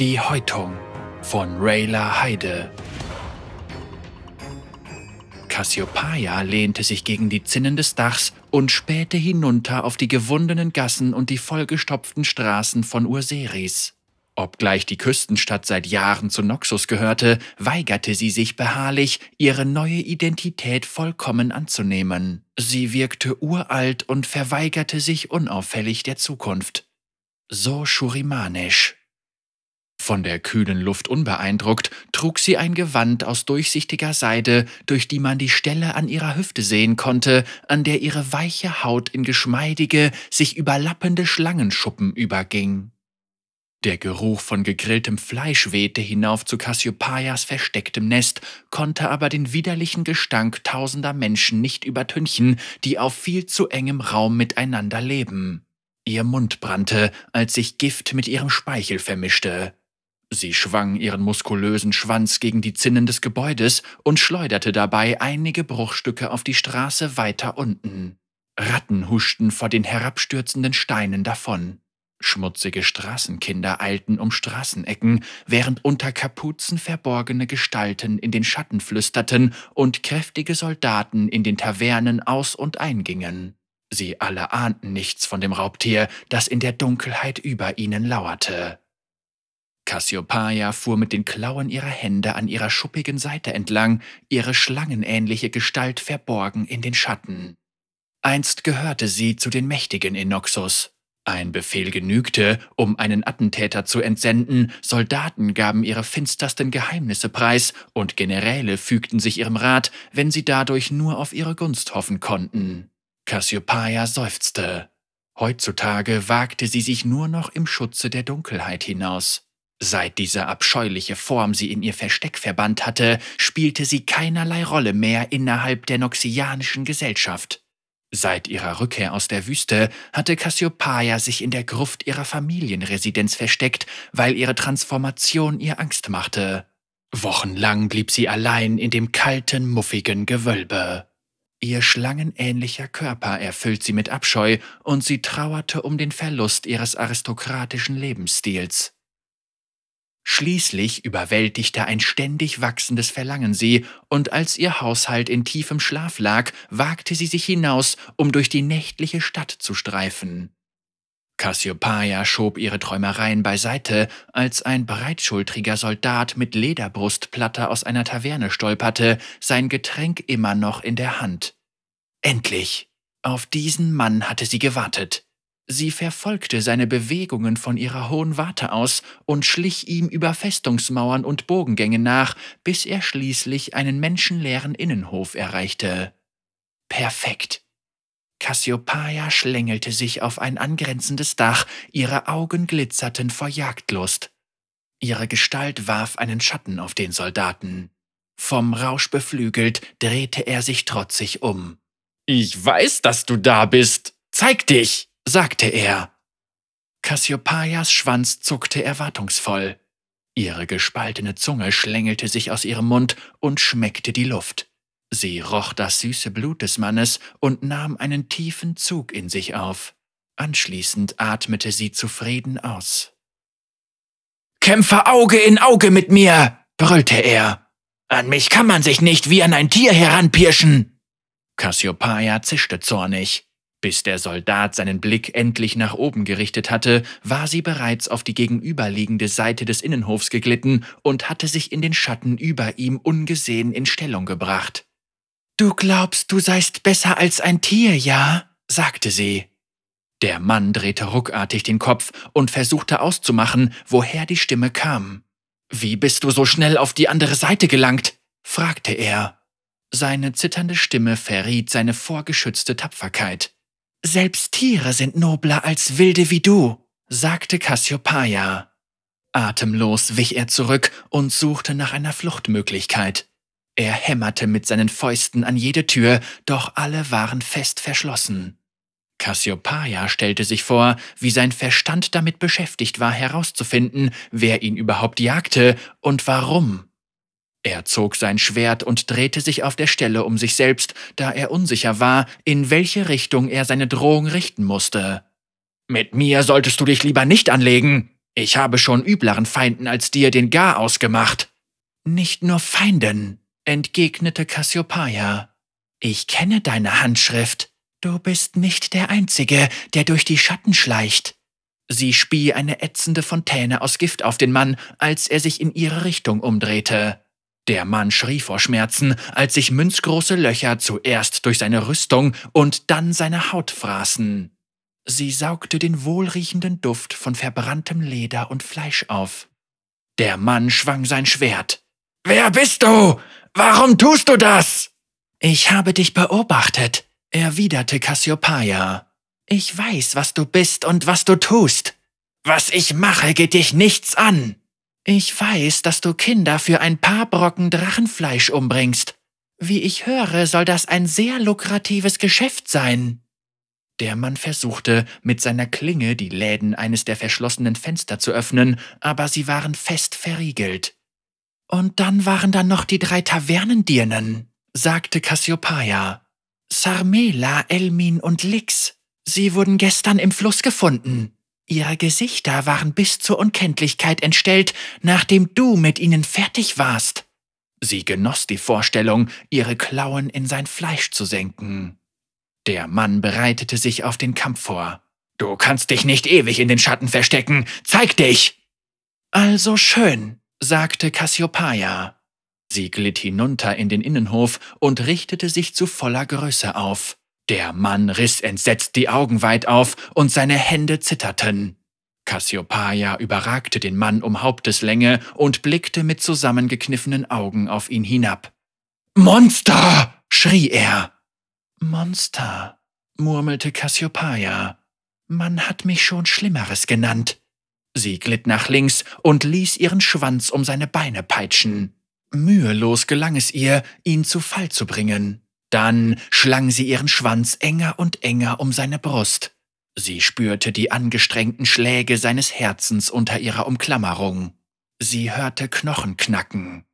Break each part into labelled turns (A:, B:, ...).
A: Die Häutung von Rayla Heide. Cassiopeia lehnte sich gegen die Zinnen des Dachs und spähte hinunter auf die gewundenen Gassen und die vollgestopften Straßen von Urseris. Obgleich die Küstenstadt seit Jahren zu Noxus gehörte, weigerte sie sich beharrlich, ihre neue Identität vollkommen anzunehmen. Sie wirkte uralt und verweigerte sich unauffällig der Zukunft. So schurimanisch. Von der kühlen Luft unbeeindruckt, trug sie ein Gewand aus durchsichtiger Seide, durch die man die Stelle an ihrer Hüfte sehen konnte, an der ihre weiche Haut in geschmeidige, sich überlappende Schlangenschuppen überging. Der Geruch von gegrilltem Fleisch wehte hinauf zu Cassiopeias verstecktem Nest, konnte aber den widerlichen Gestank tausender Menschen nicht übertünchen, die auf viel zu engem Raum miteinander leben. Ihr Mund brannte, als sich Gift mit ihrem Speichel vermischte. Sie schwang ihren muskulösen Schwanz gegen die Zinnen des Gebäudes und schleuderte dabei einige Bruchstücke auf die Straße weiter unten. Ratten huschten vor den herabstürzenden Steinen davon. Schmutzige Straßenkinder eilten um Straßenecken, während unter Kapuzen verborgene Gestalten in den Schatten flüsterten und kräftige Soldaten in den Tavernen aus und eingingen. Sie alle ahnten nichts von dem Raubtier, das in der Dunkelheit über ihnen lauerte. Cassiopeia fuhr mit den Klauen ihrer Hände an ihrer schuppigen Seite entlang, ihre schlangenähnliche Gestalt verborgen in den Schatten. Einst gehörte sie zu den Mächtigen in Noxus. Ein Befehl genügte, um einen Attentäter zu entsenden, Soldaten gaben ihre finstersten Geheimnisse preis und Generäle fügten sich ihrem Rat, wenn sie dadurch nur auf ihre Gunst hoffen konnten. Cassiopeia seufzte. Heutzutage wagte sie sich nur noch im Schutze der Dunkelheit hinaus. Seit diese abscheuliche Form sie in ihr Versteck verbannt hatte, spielte sie keinerlei Rolle mehr innerhalb der noxianischen Gesellschaft. Seit ihrer Rückkehr aus der Wüste hatte Cassiopeia sich in der Gruft ihrer Familienresidenz versteckt, weil ihre Transformation ihr Angst machte. Wochenlang blieb sie allein in dem kalten, muffigen Gewölbe. Ihr schlangenähnlicher Körper erfüllt sie mit Abscheu und sie trauerte um den Verlust ihres aristokratischen Lebensstils. Schließlich überwältigte ein ständig wachsendes Verlangen sie, und als ihr Haushalt in tiefem Schlaf lag, wagte sie sich hinaus, um durch die nächtliche Stadt zu streifen. Cassiopeia schob ihre Träumereien beiseite, als ein breitschultriger Soldat mit Lederbrustplatte aus einer Taverne stolperte, sein Getränk immer noch in der Hand. Endlich! Auf diesen Mann hatte sie gewartet. Sie verfolgte seine Bewegungen von ihrer hohen Warte aus und schlich ihm über Festungsmauern und Bogengänge nach, bis er schließlich einen menschenleeren Innenhof erreichte. Perfekt. Cassiopeia schlängelte sich auf ein angrenzendes Dach, ihre Augen glitzerten vor Jagdlust. Ihre Gestalt warf einen Schatten auf den Soldaten. Vom Rausch beflügelt drehte er sich trotzig um. Ich weiß, dass du da bist. Zeig dich! Sagte er. Cassiopeias Schwanz zuckte erwartungsvoll. Ihre gespaltene Zunge schlängelte sich aus ihrem Mund und schmeckte die Luft. Sie roch das süße Blut des Mannes und nahm einen tiefen Zug in sich auf. Anschließend atmete sie zufrieden aus. Kämpfe Auge in Auge mit mir, brüllte er. An mich kann man sich nicht wie an ein Tier heranpirschen. Cassiopeia zischte zornig. Bis der Soldat seinen Blick endlich nach oben gerichtet hatte, war sie bereits auf die gegenüberliegende Seite des Innenhofs geglitten und hatte sich in den Schatten über ihm ungesehen in Stellung gebracht. Du glaubst, du seist besser als ein Tier, ja? sagte sie. Der Mann drehte ruckartig den Kopf und versuchte auszumachen, woher die Stimme kam. Wie bist du so schnell auf die andere Seite gelangt? fragte er. Seine zitternde Stimme verriet seine vorgeschützte Tapferkeit. Selbst Tiere sind nobler als Wilde wie du, sagte Cassiopeia. Atemlos wich er zurück und suchte nach einer Fluchtmöglichkeit. Er hämmerte mit seinen Fäusten an jede Tür, doch alle waren fest verschlossen. Cassiopeia stellte sich vor, wie sein Verstand damit beschäftigt war, herauszufinden, wer ihn überhaupt jagte und warum. Er zog sein Schwert und drehte sich auf der Stelle um sich selbst, da er unsicher war, in welche Richtung er seine Drohung richten musste. Mit mir solltest du dich lieber nicht anlegen. Ich habe schon übleren Feinden als dir den Garaus gemacht.
B: Nicht nur Feinden, entgegnete Cassiopeia. Ich kenne deine Handschrift. Du bist nicht der Einzige, der durch die Schatten schleicht. Sie spie eine ätzende Fontäne aus Gift auf den Mann, als er sich in ihre Richtung umdrehte. Der Mann schrie vor Schmerzen, als sich münzgroße Löcher zuerst durch seine Rüstung und dann seine Haut fraßen. Sie saugte den wohlriechenden Duft von verbranntem Leder und Fleisch auf. Der Mann schwang sein Schwert. Wer bist du? Warum tust du das? Ich habe dich beobachtet, erwiderte Cassiopeia. Ich weiß, was du bist und was du tust. Was ich mache, geht dich nichts an. Ich weiß, dass du Kinder für ein paar Brocken Drachenfleisch umbringst. Wie ich höre, soll das ein sehr lukratives Geschäft sein. Der Mann versuchte, mit seiner Klinge die Läden eines der verschlossenen Fenster zu öffnen, aber sie waren fest verriegelt. Und dann waren da noch die drei Tavernendirnen, sagte Cassiopeia. Sarmela, Elmin und Lix. Sie wurden gestern im Fluss gefunden. Ihre Gesichter waren bis zur Unkenntlichkeit entstellt, nachdem du mit ihnen fertig warst. Sie genoss die Vorstellung, ihre Klauen in sein Fleisch zu senken. Der Mann bereitete sich auf den Kampf vor. Du kannst dich nicht ewig in den Schatten verstecken. Zeig dich! Also schön, sagte Cassiopeia. Sie glitt hinunter in den Innenhof und richtete sich zu voller Größe auf. Der Mann riss entsetzt die Augen weit auf und seine Hände zitterten. Cassiopeia überragte den Mann um Haupteslänge und blickte mit zusammengekniffenen Augen auf ihn hinab. Monster! schrie er. Monster, murmelte Cassiopeia. Man hat mich schon Schlimmeres genannt. Sie glitt nach links und ließ ihren Schwanz um seine Beine peitschen. Mühelos gelang es ihr, ihn zu Fall zu bringen. Dann schlang sie ihren Schwanz enger und enger um seine Brust. Sie spürte die angestrengten Schläge seines Herzens unter ihrer Umklammerung. Sie hörte Knochen knacken.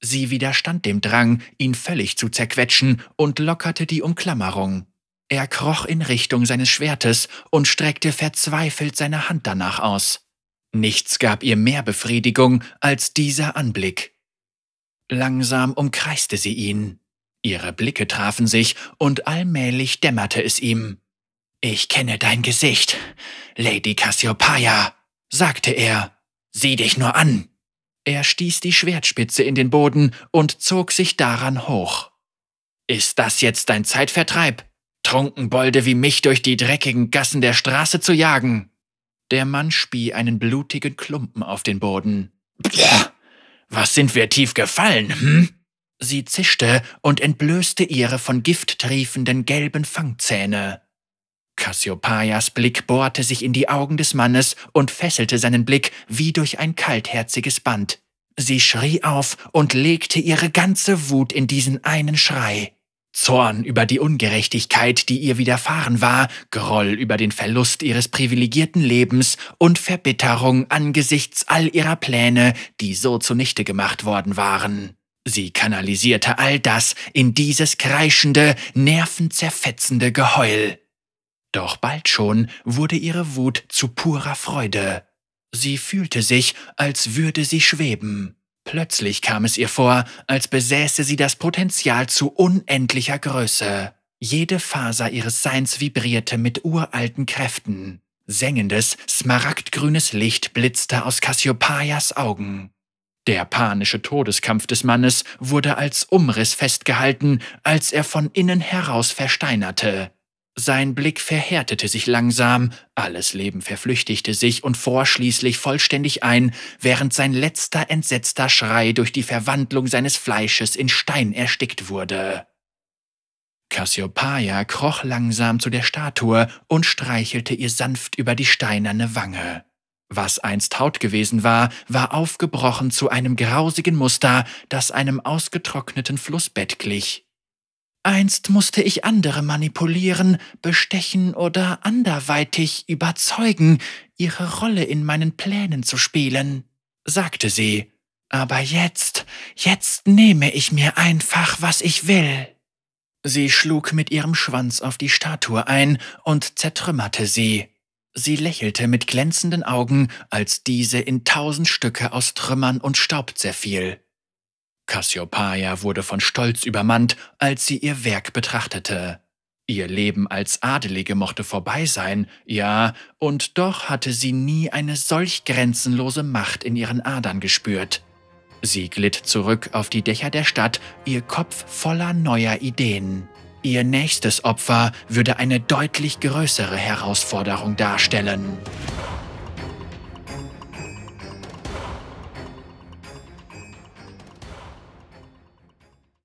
B: Sie widerstand dem Drang, ihn völlig zu zerquetschen und lockerte die Umklammerung. Er kroch in Richtung seines Schwertes und streckte verzweifelt seine Hand danach aus. Nichts gab ihr mehr Befriedigung als dieser Anblick. Langsam umkreiste sie ihn. Ihre Blicke trafen sich, und allmählich dämmerte es ihm. Ich kenne dein Gesicht, Lady Cassiopeia, sagte er. Sieh dich nur an. Er stieß die Schwertspitze in den Boden und zog sich daran hoch. Ist das jetzt dein Zeitvertreib, Trunkenbolde wie mich durch die dreckigen Gassen der Straße zu jagen? Der Mann spie einen blutigen Klumpen auf den Boden. Pff, was sind wir tief gefallen, hm? Sie zischte und entblößte ihre von Gift triefenden gelben Fangzähne. Cassiopeias Blick bohrte sich in die Augen des Mannes und fesselte seinen Blick wie durch ein kaltherziges Band. Sie schrie auf und legte ihre ganze Wut in diesen einen Schrei. Zorn über die Ungerechtigkeit, die ihr widerfahren war, Groll über den Verlust ihres privilegierten Lebens und Verbitterung angesichts all ihrer Pläne, die so zunichte gemacht worden waren. Sie kanalisierte all das in dieses kreischende, nervenzerfetzende Geheul. Doch bald schon wurde ihre Wut zu purer Freude. Sie fühlte sich, als würde sie schweben. Plötzlich kam es ihr vor, als besäße sie das Potenzial zu unendlicher Größe. Jede Faser ihres Seins vibrierte mit uralten Kräften. Sengendes, smaragdgrünes Licht blitzte aus Cassiopeias Augen. Der panische Todeskampf des Mannes wurde als Umriss festgehalten, als er von innen heraus versteinerte. Sein Blick verhärtete sich langsam, alles Leben verflüchtigte sich und fror schließlich vollständig ein, während sein letzter entsetzter Schrei durch die Verwandlung seines Fleisches in Stein erstickt wurde. Cassiopeia kroch langsam zu der Statue und streichelte ihr sanft über die steinerne Wange. Was einst Haut gewesen war, war aufgebrochen zu einem grausigen Muster, das einem ausgetrockneten Flussbett glich. Einst musste ich andere manipulieren, bestechen oder anderweitig überzeugen, ihre Rolle in meinen Plänen zu spielen, sagte sie. Aber jetzt, jetzt nehme ich mir einfach, was ich will. Sie schlug mit ihrem Schwanz auf die Statue ein und zertrümmerte sie.
A: Sie lächelte mit glänzenden Augen, als diese in tausend Stücke aus Trümmern und Staub zerfiel. Cassiopeia wurde von Stolz übermannt, als sie ihr Werk betrachtete. Ihr Leben als Adelige mochte vorbei sein, ja, und doch hatte sie nie eine solch grenzenlose Macht in ihren Adern gespürt. Sie glitt zurück auf die Dächer der Stadt, ihr Kopf voller neuer Ideen. Ihr nächstes Opfer würde eine deutlich größere Herausforderung darstellen.